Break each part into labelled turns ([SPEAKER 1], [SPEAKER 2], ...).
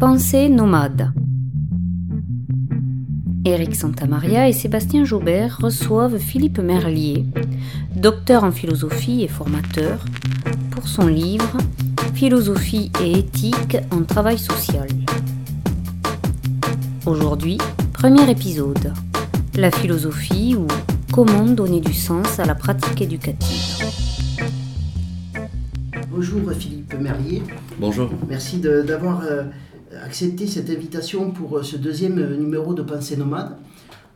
[SPEAKER 1] Pensée nomade. Éric Santamaria et Sébastien Jaubert reçoivent Philippe Merlier, docteur en philosophie et formateur, pour son livre Philosophie et éthique en travail social. Aujourd'hui, premier épisode. La philosophie ou comment donner du sens à la pratique éducative.
[SPEAKER 2] Bonjour Philippe Merlier.
[SPEAKER 3] Bonjour.
[SPEAKER 2] Merci d'avoir euh, accepté cette invitation pour euh, ce deuxième euh, numéro de Pensée Nomade.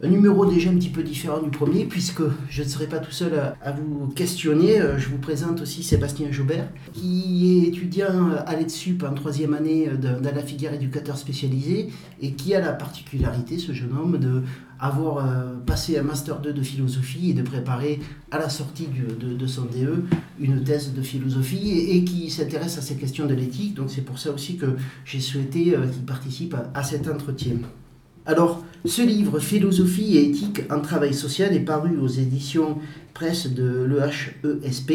[SPEAKER 2] Un numéro déjà un petit peu différent du premier, puisque je ne serai pas tout seul à, vous questionner. Je vous présente aussi Sébastien Jaubert, qui est étudiant à l'EDSUP en troisième année dans la filière éducateur spécialisé et qui a la particularité, ce jeune homme, de avoir passé un Master 2 de philosophie et de préparer à la sortie de, son DE une thèse de philosophie et, qui s'intéresse à ces questions de l'éthique. Donc c'est pour ça aussi que j'ai souhaité qu'il participe à cet entretien. Alors, ce livre, Philosophie et éthique en travail social, est paru aux éditions presse de l'EHESP.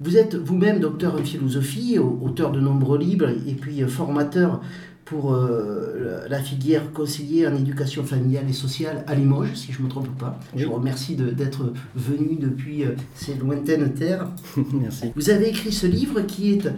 [SPEAKER 2] Vous êtes vous-même docteur en philosophie, auteur de nombreux livres et puis formateur pour euh, la filière conseiller en éducation familiale et sociale à Limoges, si je ne me trompe pas. Je vous remercie d'être venu depuis euh, ces lointaines terres.
[SPEAKER 3] Merci.
[SPEAKER 2] Vous avez écrit ce livre qui est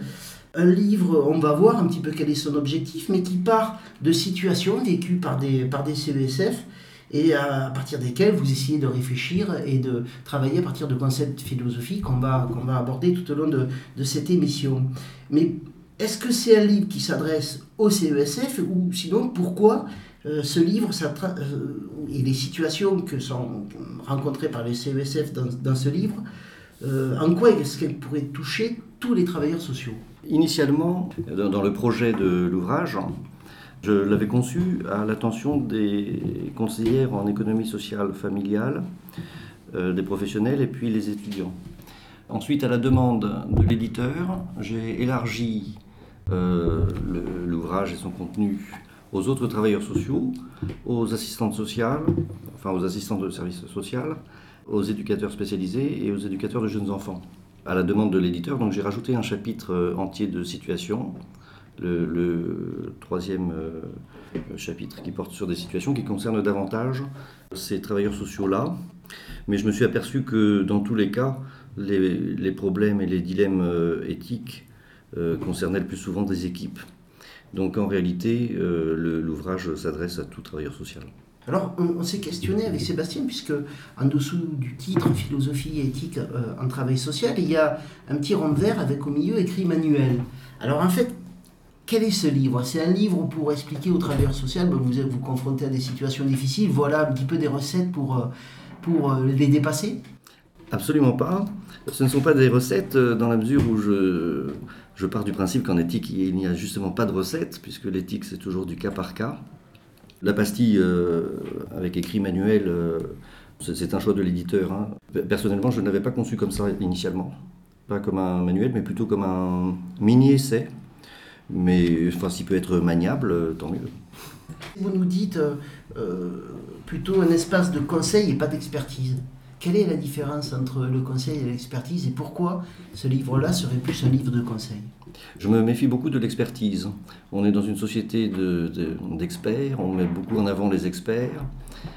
[SPEAKER 2] un livre, on va voir un petit peu quel est son objectif, mais qui part de situations vécues par des, par CESF et à partir desquelles vous essayez de réfléchir et de travailler à partir de concepts philosophiques qu'on va, qu'on va aborder tout au long de, cette émission. Mais est-ce que c'est un livre qui s'adresse au CESF ou sinon pourquoi euh, ce livre euh, et les situations que sont rencontrées par les CESF dans, ce livre, euh, en quoi est-ce qu'elles pourraient toucher tous les travailleurs sociaux?
[SPEAKER 3] Initialement, dans le projet de l'ouvrage, je l'avais conçu à l'attention des conseillères en économie sociale familiale, euh, des professionnels et puis les étudiants. Ensuite, à la demande de l'éditeur, j'ai élargi euh, l'ouvrage et son contenu aux autres travailleurs sociaux, aux assistantes sociales, enfin aux assistants de services social, aux éducateurs spécialisés et aux éducateurs de jeunes enfants à la demande de l'éditeur. Donc j'ai rajouté un chapitre euh, entier de situation, le, troisième euh, chapitre qui porte sur des situations qui concernent davantage ces travailleurs sociaux-là. Mais je me suis aperçu que dans tous les cas, les, problèmes et les dilemmes euh, éthiques concernaient le plus souvent des équipes. Donc en réalité, l'ouvrage s'adresse à tout travailleur social.
[SPEAKER 2] Alors, on, s'est questionné avec Sébastien, puisque en dessous du titre Philosophie et éthique euh, en travail social, il y a un petit rond vert avec au milieu écrit manuel. Alors, en fait, quel est ce livre? C'est un livre pour expliquer au travailleurs social, ben, vous vous confrontez à des situations difficiles, voilà un petit peu des recettes pour, euh, pour euh, les dépasser?
[SPEAKER 3] Absolument pas. Ce ne sont pas des recettes dans la mesure où je, je pars du principe qu'en éthique, il n'y a justement pas de recettes, puisque l'éthique, c'est toujours du cas par cas. La pastille euh, avec écrit manuel, euh, c'est un choix de l'éditeur. Hein. Personnellement, je ne l'avais pas conçu comme ça initialement. Pas comme un manuel, mais plutôt comme un mini-essai. Mais enfin, s'il peut être maniable, euh, tant mieux.
[SPEAKER 2] Vous nous dites plutôt un espace de conseil et pas d'expertise. Quelle est la différence entre le conseil et l'expertise et pourquoi ce livre-là serait plus un livre de conseil?
[SPEAKER 3] Je me méfie beaucoup de l'expertise. On est dans une société d'experts, on met beaucoup en avant les experts.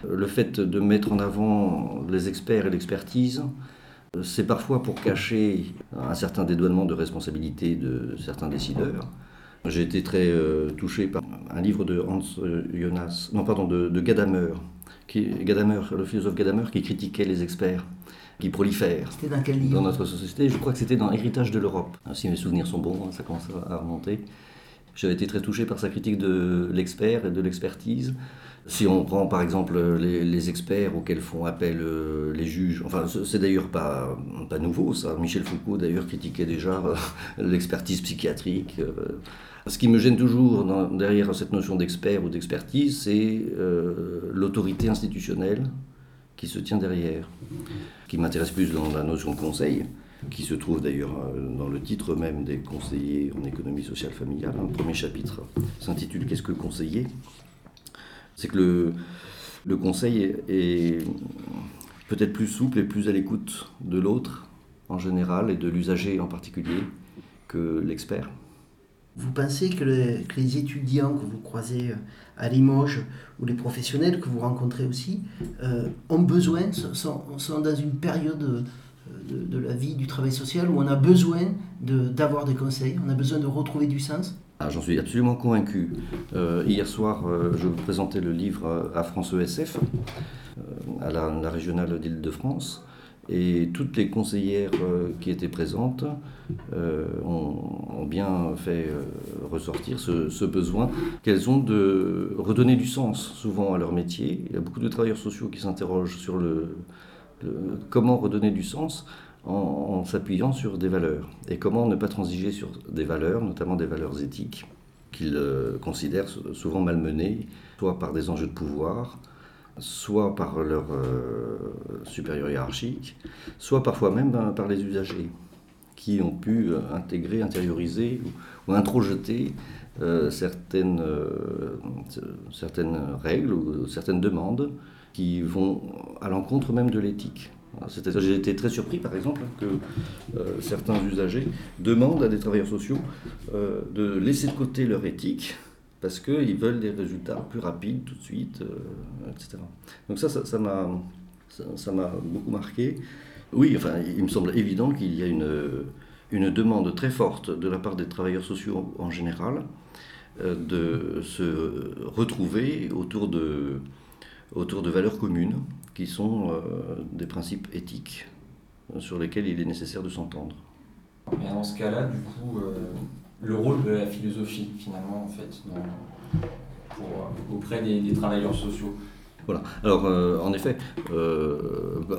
[SPEAKER 3] Le fait de mettre en avant les experts et l'expertise, c'est parfois pour cacher un certain dédouanement de responsabilité de certains décideurs. J'ai été très euh, touché par un livre de Hans Jonas, non pardon, de, de Gadamer, qui, Gadamer, le philosophe Gadamer, qui critiquait les experts qui prolifèrent
[SPEAKER 2] dans,
[SPEAKER 3] notre société. Je crois que c'était dans Héritage de l'Europe. Ah, si mes souvenirs sont bons, hein, ça commence à remonter. J'avais été très touché par sa critique de l'expert et de l'expertise. Si on prend par exemple les, experts auxquels font appel euh, les juges, enfin c'est d'ailleurs pas, pas nouveau ça, Michel Foucault d'ailleurs critiquait déjà euh, l'expertise psychiatrique. Euh, ce qui me gêne toujours derrière cette notion d'expert ou d'expertise, c'est euh, l'autorité institutionnelle qui se tient derrière. Qui m'intéresse plus dans la notion de conseil, qui se trouve d'ailleurs euh, dans le titre même des conseillers en économie sociale familiale. Le premier chapitre s'intitule Qu'est-ce que conseiller? C'est que le conseil est peut-être plus souple et plus à l'écoute de l'autre en général et de l'usager en particulier que l'expert.
[SPEAKER 2] Vous pensez que, les étudiants que vous croisez à Limoges ou les professionnels que vous rencontrez aussi ont besoin, sont, dans une période de, la vie du travail social où on a besoin d'avoir des conseils, on a besoin de retrouver du sens?
[SPEAKER 3] Ah, J'en suis absolument convaincu. Euh, hier soir, euh, je vous présentais le livre à France ESF, euh, à la, régionale d'Île-de-France, et toutes les conseillères qui étaient présentes ont, bien fait ressortir ce, besoin qu'elles ont de redonner du sens souvent à leur métier. Il y a beaucoup de travailleurs sociaux qui s'interrogent sur le, comment redonner du sens en, s'appuyant sur des valeurs et comment ne pas transiger sur des valeurs, notamment des valeurs éthiques qu'ils euh, considèrent souvent malmenées, soit par des enjeux de pouvoir, soit par leur euh, supérieur hiérarchique, soit parfois même par les usagers qui ont pu euh, intégrer, intérioriser ou, introjeter certaines, certaines règles ou certaines demandes qui vont à l'encontre même de l'éthique. J'ai été très surpris, par exemple, que euh, certains usagers demandent à des travailleurs sociaux euh, de laisser de côté leur éthique parce qu'ils veulent des résultats plus rapides tout de suite, euh, etc. Donc ça, ça m'a ça, m'a beaucoup marqué. Oui, enfin, il me semble évident qu'il y a une, une demande très forte de la part des travailleurs sociaux en général de se retrouver autour de autour de valeurs communes qui sont euh, des principes éthiques euh, sur lesquels il est nécessaire de s'entendre.
[SPEAKER 4] Et dans ce cas-là, du coup, euh, le rôle de la philosophie, finalement, en fait, auprès des, travailleurs sociaux
[SPEAKER 3] voilà. Alors, en effet,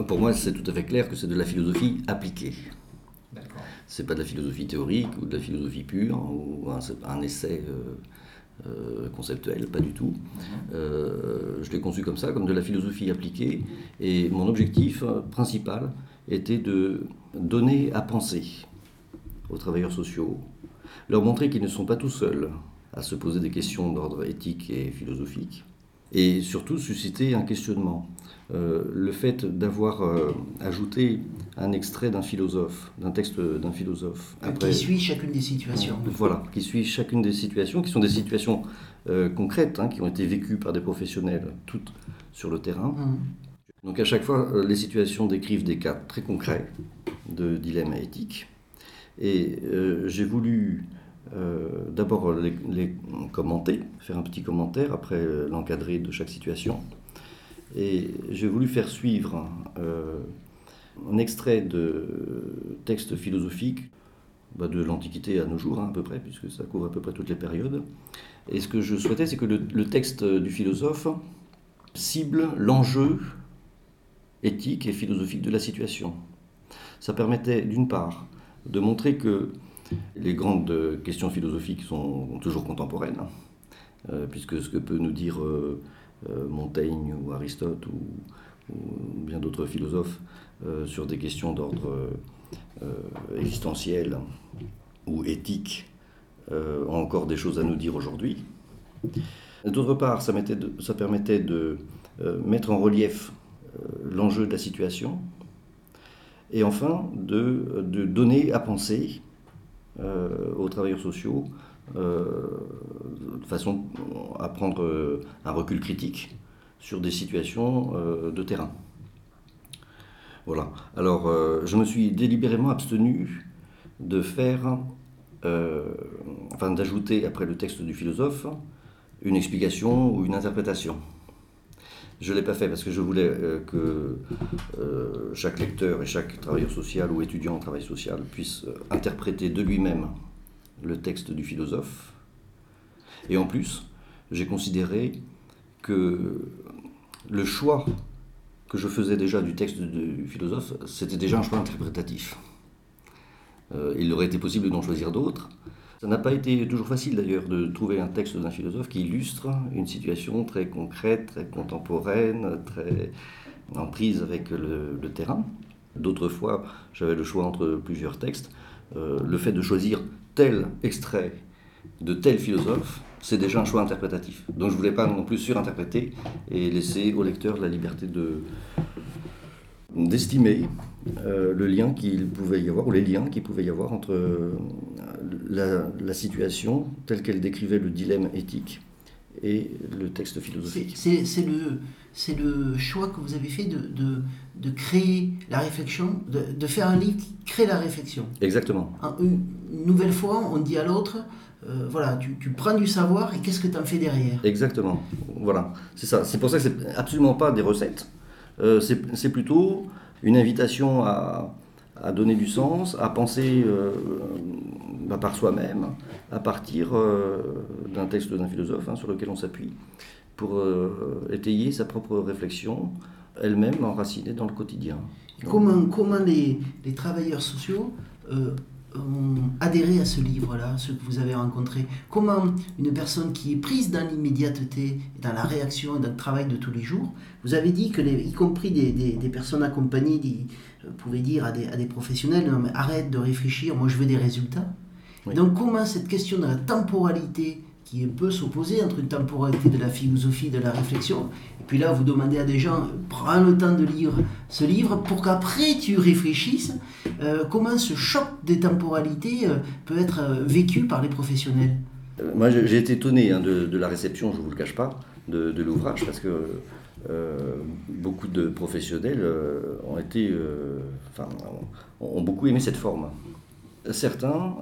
[SPEAKER 3] pour moi, c'est tout à fait clair que c'est de la philosophie appliquée. C'est pas de la philosophie théorique ou de la philosophie pure ou un, essai euh, conceptuel, pas du tout. Euh, je l'ai conçu comme ça, comme de la philosophie appliquée. Et mon objectif principal était de donner à penser aux travailleurs sociaux, leur montrer qu'ils ne sont pas tout seuls à se poser des questions d'ordre éthique et philosophique, et surtout susciter un questionnement. Euh, le fait d'avoir euh, ajouté un extrait d'un philosophe, d'un texte d'un philosophe.
[SPEAKER 2] qui suit chacune des situations.
[SPEAKER 3] voilà, qui suit chacune des situations, qui sont des situations euh, concrètes, hein, qui ont été vécues par des professionnels, toutes sur le terrain. Mmh. Donc à chaque fois, les situations décrivent des cas très concrets de dilemmes éthiques. Et j'ai voulu d'abord les, commenter, faire un petit commentaire après l'encadrer de chaque situation. Et j'ai voulu faire suivre euh, un extrait de texte philosophique bah, de l'Antiquité à nos jours, hein, à peu près, puisque ça couvre à peu près toutes les périodes. Et ce que je souhaitais, c'est que le, texte du philosophe cible l'enjeu éthique et philosophique de la situation. Ça permettait, d'une part, de montrer que les grandes questions philosophiques sont toujours contemporaines, hein, euh, puisque ce que peut nous dire euh, euh, Montaigne ou Aristote ou, bien d'autres philosophes sur des questions d'ordre existentiel ou éthique ont encore des choses à nous dire aujourd'hui. D'autre part, ça, permettait de mettre en relief l'enjeu de la situation et enfin de, donner à penser aux travailleurs sociaux euh, de façon à prendre euh, un recul critique sur des situations euh, de terrain. Voilà. Alors, je me suis délibérément abstenu de faire, enfin d'ajouter après le texte du philosophe une explication ou une interprétation. Je ne l'ai pas fait parce que je voulais que chaque lecteur et chaque travailleur social ou étudiant en travail social puisse interpréter de lui-même le texte du philosophe. Et en plus, j'ai considéré que le choix que je faisais déjà du texte du philosophe, c'était déjà un choix interprétatif. Euh, il aurait été possible d'en choisir d'autres. Ça n'a pas été toujours facile d'ailleurs de trouver un texte d'un philosophe qui illustre une situation très concrète, très contemporaine, très en prise avec le, terrain. D'autres fois, j'avais le choix entre plusieurs textes. Euh, le fait de choisir tel extrait de tel philosophe, c'est déjà un choix interprétatif. Donc je ne voulais pas non plus surinterpréter et laisser au lecteur la liberté de, d'estimer le lien qu'il pouvait y avoir, ou les liens qu'il pouvait y avoir entre la, situation telle qu'elle décrivait le dilemme éthique et le texte philosophique.
[SPEAKER 2] C'est le, le choix que vous avez fait de, de, de créer la réflexion, de, de, faire un livre qui crée la réflexion.
[SPEAKER 3] Exactement.
[SPEAKER 2] Une, nouvelle fois, on dit à l'autre, euh, voilà, tu, tu, prends du savoir et qu'est-ce que tu en fais derrière?
[SPEAKER 3] Exactement. Voilà, c'est ça. C'est pour ça que c'est absolument pas des recettes. Euh, c'est plutôt une invitation à, donner du sens, à penser euh, bah, par soi-même, à partir euh, d'un texte d'un philosophe hein, sur lequel on s'appuie pour euh, étayer sa propre réflexion, elle-même enracinée dans le quotidien.
[SPEAKER 2] Comment, les, travailleurs sociaux euh, ont adhéré à ce livre-là, ceux que vous avez rencontrés Comment une personne qui est prise dans l'immédiateté, dans la réaction et dans le travail de tous les jours, vous avez dit que, les, y compris des, des, des personnes accompagnées, dit, euh, pouvaient dire à des, à des professionnels, non mais arrête de réfléchir, moi je veux des résultats. Oui. Donc comment cette question de la temporalité qui peut s'opposer entre une temporalité de la philosophie, de la réflexion. Et puis là, vous demandez à des gens, prends le temps de lire ce livre pour qu'après tu réfléchisses euh, comment ce choc des temporalités euh, peut être euh, vécu par les professionnels.
[SPEAKER 3] Moi, j'ai été étonné hein, de, la réception, je ne vous le cache pas, de, de l'ouvrage, parce que beaucoup de professionnels ont été, enfin, ont beaucoup aimé cette forme. Certains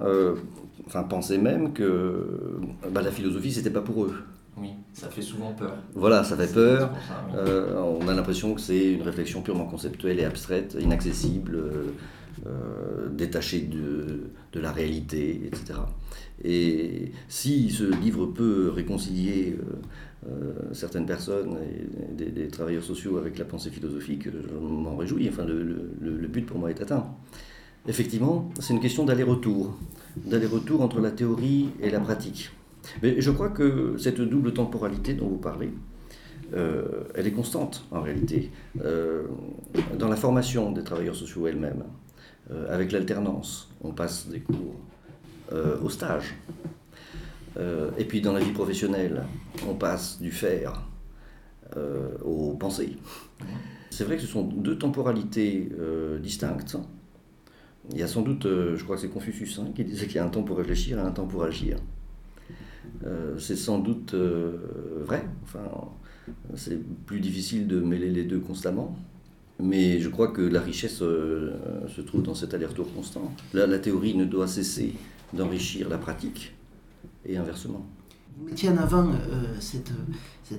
[SPEAKER 3] enfin, pensaient même que bah, la philosophie, c'était pas pour eux.
[SPEAKER 4] Oui, ça fait souvent peur.
[SPEAKER 3] Voilà, ça fait peur. Ça, oui. euh, on a l'impression que c'est une réflexion purement conceptuelle et abstraite, inaccessible, euh, détachée de, de, la réalité, etc. Et si ce livre peut réconcilier euh, certaines personnes et des, des, travailleurs sociaux avec la pensée philosophique, je m'en réjouis. Enfin, le, le, le but pour moi est atteint. Effectivement, c'est une question d'aller-retour, d'aller-retour entre la théorie et la pratique. Mais je crois que cette double temporalité dont vous parlez, euh, elle est constante en réalité. Euh, dans la formation des travailleurs sociaux elles-mêmes, euh, avec l'alternance, on passe des cours au stage. Et puis dans la vie professionnelle, on passe du faire aux pensées. C'est vrai que ce sont deux temporalités distinctes il y a sans doute, euh, je crois que c'est Confucius hein, qui disait qu'il y a un temps pour réfléchir et un temps pour agir. Euh, c'est sans doute euh, vrai. Enfin, c'est plus difficile de mêler les deux constamment. Mais je crois que la richesse se trouve dans cet aller-retour constant. La, théorie ne doit cesser d'enrichir la pratique et inversement.
[SPEAKER 2] Vous mettiez en avant cette,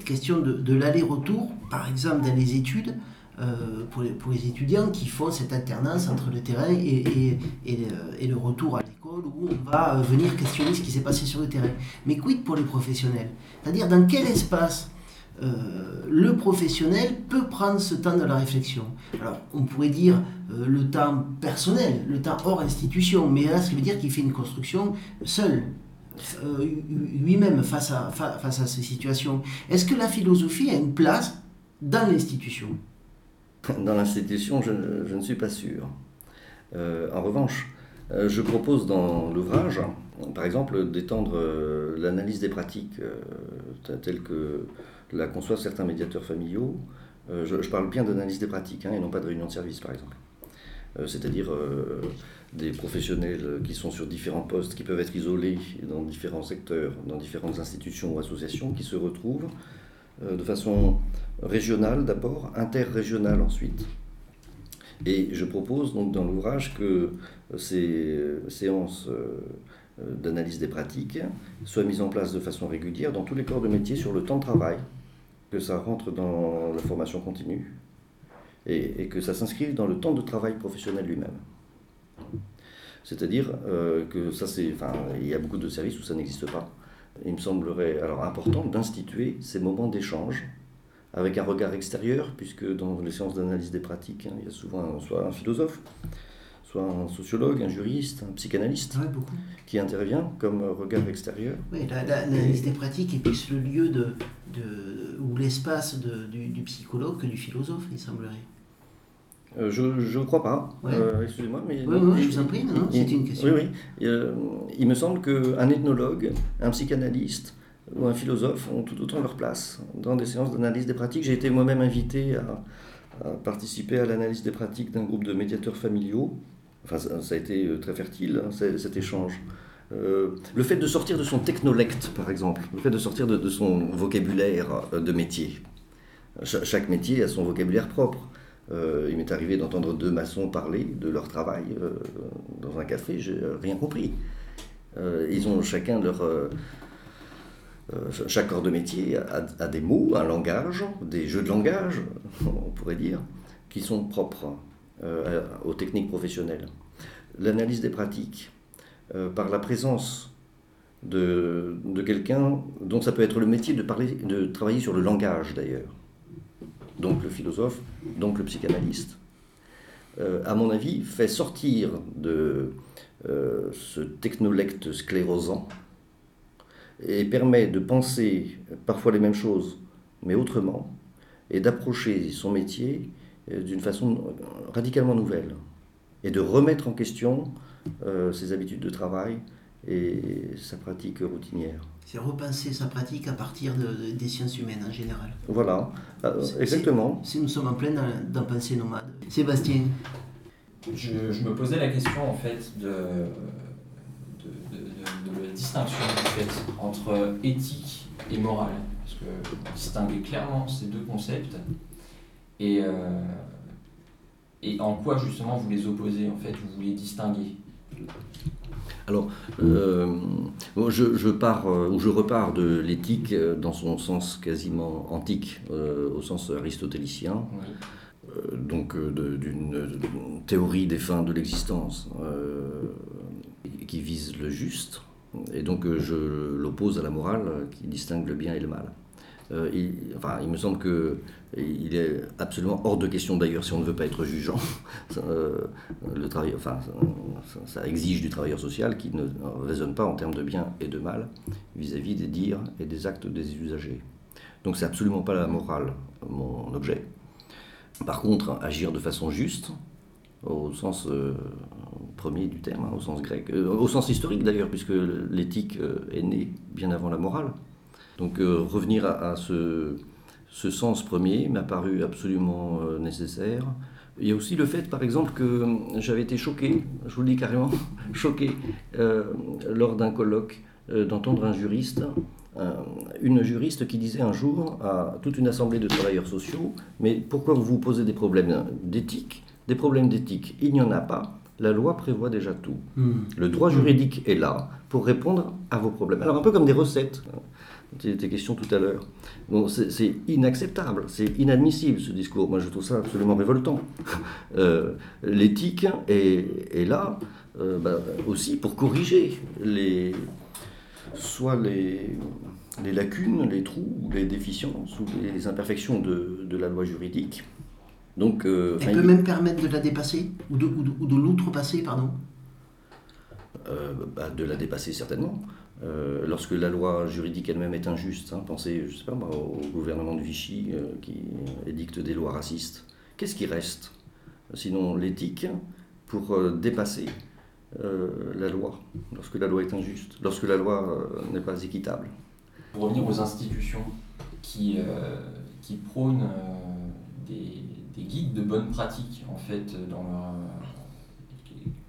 [SPEAKER 2] question de l'aller-retour, par exemple dans les études. Euh, pour, les, étudiants qui font cette alternance entre le terrain et, et, le, et le, retour à l'école où on va venir questionner ce qui s'est passé sur le terrain. Mais quid pour les professionnels? C'est-à-dire dans quel espace euh, le professionnel peut prendre ce temps de la réflexion? Alors on pourrait dire euh, le temps personnel, le temps hors institution, mais là qui veut dire qu'il fait une construction seul. Euh, lui-même face à, face à ces situations. Est-ce que la philosophie a une place dans l'institution?
[SPEAKER 3] Dans l'institution, je, ne suis pas sûr. Euh, en revanche, euh, je propose dans l'ouvrage, par exemple, d'étendre euh, l'analyse des pratiques telles que la conçoivent certains médiateurs familiaux. Je, parle bien d'analyse des pratiques hein, et non pas de réunion de service, par exemple. C'est-à-dire des professionnels qui sont sur différents postes, qui peuvent être isolés dans différents secteurs, dans différentes institutions ou associations, qui se retrouvent de façon régionale d'abord, interrégionale ensuite. Et je propose donc dans l'ouvrage que ces séances d'analyse des pratiques soient mises en place de façon régulière dans tous les corps de métier sur le temps de travail, que ça rentre dans la formation continue et, que ça s'inscrive dans le temps de travail professionnel lui-même. C'est-à-dire euh, que ça c'est, enfin, il y a beaucoup de services où ça n'existe pas. Il me semblerait alors important d'instituer ces moments d'échange avec un regard extérieur, puisque dans les séances d'analyse des pratiques, hein, il y a souvent soit un philosophe, soit un sociologue, un juriste, un psychanalyste
[SPEAKER 2] ouais,
[SPEAKER 3] qui intervient comme regard extérieur.
[SPEAKER 2] Oui, l'analyse la, des pratiques est plus le lieu de, de ou l'espace du, du, psychologue que du philosophe, il semblerait.
[SPEAKER 3] Euh, je ne crois pas. Ouais. Euh, Excusez-moi, mais.
[SPEAKER 2] Oui, oui, je vous en prie, non, c'est une question.
[SPEAKER 3] Oui, oui. Euh, il me semble qu'un ethnologue, un psychanalyste, ou un philosophe ont tout autant leur place dans des séances d'analyse des pratiques. J'ai été moi-même invité à, a participé à l'analyse des pratiques d'un groupe de médiateurs familiaux. Enfin, ça, a été très fertile, hein, cet échange. le fait de sortir de son technolect, par exemple, le fait de sortir de, son vocabulaire de métier. chaque métier a son vocabulaire propre. Euh, il m'est arrivé d'entendre deux maçons parler de leur travail euh, dans un café, j'ai rien compris. Euh, ils ont chacun leur. chaque corps de métier a, des mots, un langage, des jeux de langage, on pourrait dire, qui sont propres aux techniques professionnelles. L'analyse des pratiques, par la présence de, de quelqu'un dont ça peut être le métier de, parler, de travailler sur le langage d'ailleurs donc le philosophe, donc le psychanalyste, euh, à mon avis, fait sortir de euh, ce technolecte sclérosant et permet de penser parfois les mêmes choses, mais autrement, et d'approcher son métier euh, d'une façon radicalement nouvelle, et de remettre en question ses habitudes de travail et sa pratique routinière.
[SPEAKER 2] C'est repenser sa pratique à partir de, des sciences humaines en général.
[SPEAKER 3] Voilà, euh, exactement.
[SPEAKER 2] Si nous sommes en plein dans, pensée nomade. Sébastien
[SPEAKER 4] je, me posais la question en fait de, de, la distinction entre éthique et morale. Parce que distinguer clairement ces deux concepts et, euh, et en quoi justement vous les opposez en fait, vous les distinguez
[SPEAKER 3] alors, euh, je, pars, euh, ou je repars de l'éthique euh, dans son sens quasiment antique, au sens aristotélicien, donc d'une théorie des fins de l'existence qui vise le juste, et donc je l'oppose à la morale qui distingue le bien et le mal. Euh, il, il me semble qu'il est absolument hors de question, d'ailleurs, si on ne veut pas être jugeant, euh, le travail, enfin, ça, exige du travailleur social qui ne raisonne pas en termes de bien et de mal vis-à-vis des dires et des actes des usagers. Donc c'est absolument pas la morale mon objet. Par contre, agir de façon juste, au sens euh, premier du terme, hein, au sens grec, au sens historique d'ailleurs, puisque l'éthique est née bien avant la morale. Donc euh, revenir à, ce, sens premier m'a paru absolument euh, nécessaire. Il y a aussi le fait, par exemple, que euh, j'avais été choqué, je vous le dis carrément, choqué, lors d'un colloque, d'entendre un juriste, une juriste qui disait un jour à toute une assemblée de travailleurs sociaux, mais pourquoi vous vous posez des problèmes d'éthique? Des problèmes d'éthique, il n'y en a pas. La loi prévoit déjà tout. Hmm. Le droit juridique est là pour répondre à vos problèmes. Alors un peu comme des recettes. Question tout à l'heure. Bon, c'est inacceptable, c'est inadmissible ce discours. Moi, je trouve ça absolument révoltant. Euh, l'éthique est, là euh, bah, aussi pour corriger les, soit les, les, lacunes, les trous, les déficiences ou les imperfections de, de la loi juridique.
[SPEAKER 2] Donc, euh, Elle peut même permettre de la dépasser ou de, ou de, l'outrepasser, pardon
[SPEAKER 3] bah, De la dépasser certainement. Euh, lorsque la loi juridique elle-même est injuste, hein, pensez, je sais pas au gouvernement de Vichy euh, qui édicte des lois racistes, qu'est-ce qui reste Sinon l'éthique pour euh, dépasser la loi, lorsque la loi est injuste, lorsque la loi n'est pas équitable?
[SPEAKER 4] Pour revenir aux institutions qui, prônent des, des, guides de bonne pratique en fait dans leur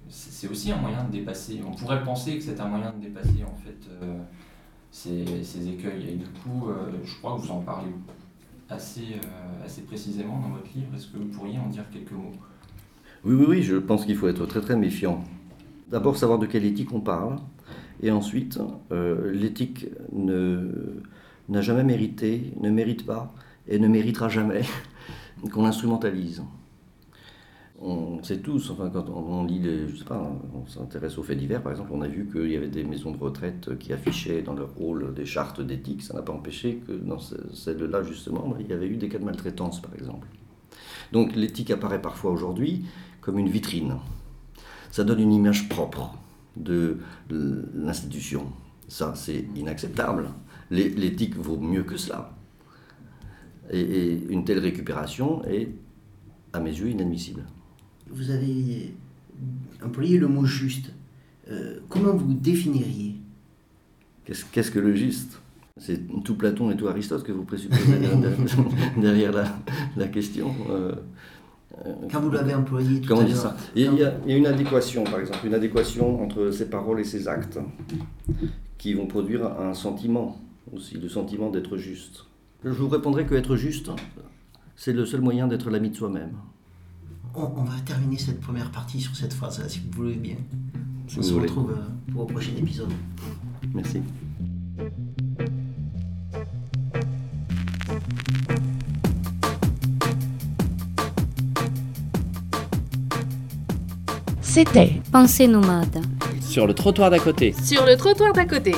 [SPEAKER 4] c'est aussi un moyen de dépasser. On pourrait penser que c'est un moyen de dépasser en fait euh, ces, écueils. Et du coup, euh, je crois que vous en parlez assez, euh, assez précisément dans votre livre. Est-ce que vous pourriez en dire quelques mots?
[SPEAKER 3] Oui, oui, oui, je pense qu'il faut être très très méfiant. D'abord savoir de quelle éthique on parle, et ensuite l'éthique n'a jamais mérité, ne mérite pas, et ne méritera jamais qu'on l'instrumentalise on sait tous, enfin, quand on, lit, les, je sais pas, on s'intéresse aux faits divers, par exemple, on a vu qu'il y avait des maisons de retraite qui affichaient dans leur rôle des chartes d'éthique. Ça n'a pas empêché que dans celle-là, justement, il y avait eu des cas de maltraitance, par exemple. Donc l'éthique apparaît parfois aujourd'hui comme une vitrine. Ça donne une image propre de l'institution. Ça, c'est inacceptable. L'éthique vaut mieux que cela. et une telle récupération est, à mes yeux, inadmissible
[SPEAKER 2] vous avez employé le mot juste. Euh, comment vous définiriez
[SPEAKER 3] Qu'est-ce que le juste? C'est tout Platon et tout Aristote que vous présupposez derrière la, question. Euh,
[SPEAKER 2] euh, Quand vous l'avez employé tout
[SPEAKER 3] Comment dire ça? Il y, a, il y, a, une adéquation, par exemple, une adéquation entre ses paroles et ses actes qui vont produire un sentiment aussi, le sentiment d'être juste. Je vous répondrai que être juste, c'est le seul moyen d'être l'ami de soi-même.
[SPEAKER 2] On, va terminer cette première partie sur cette phrase, si vous voulez bien. on se retrouve euh, pour le prochain épisode.
[SPEAKER 3] Merci.
[SPEAKER 1] C'était Pensée nomade.
[SPEAKER 5] Sur le trottoir d'à côté.
[SPEAKER 6] Sur le trottoir d'à côté.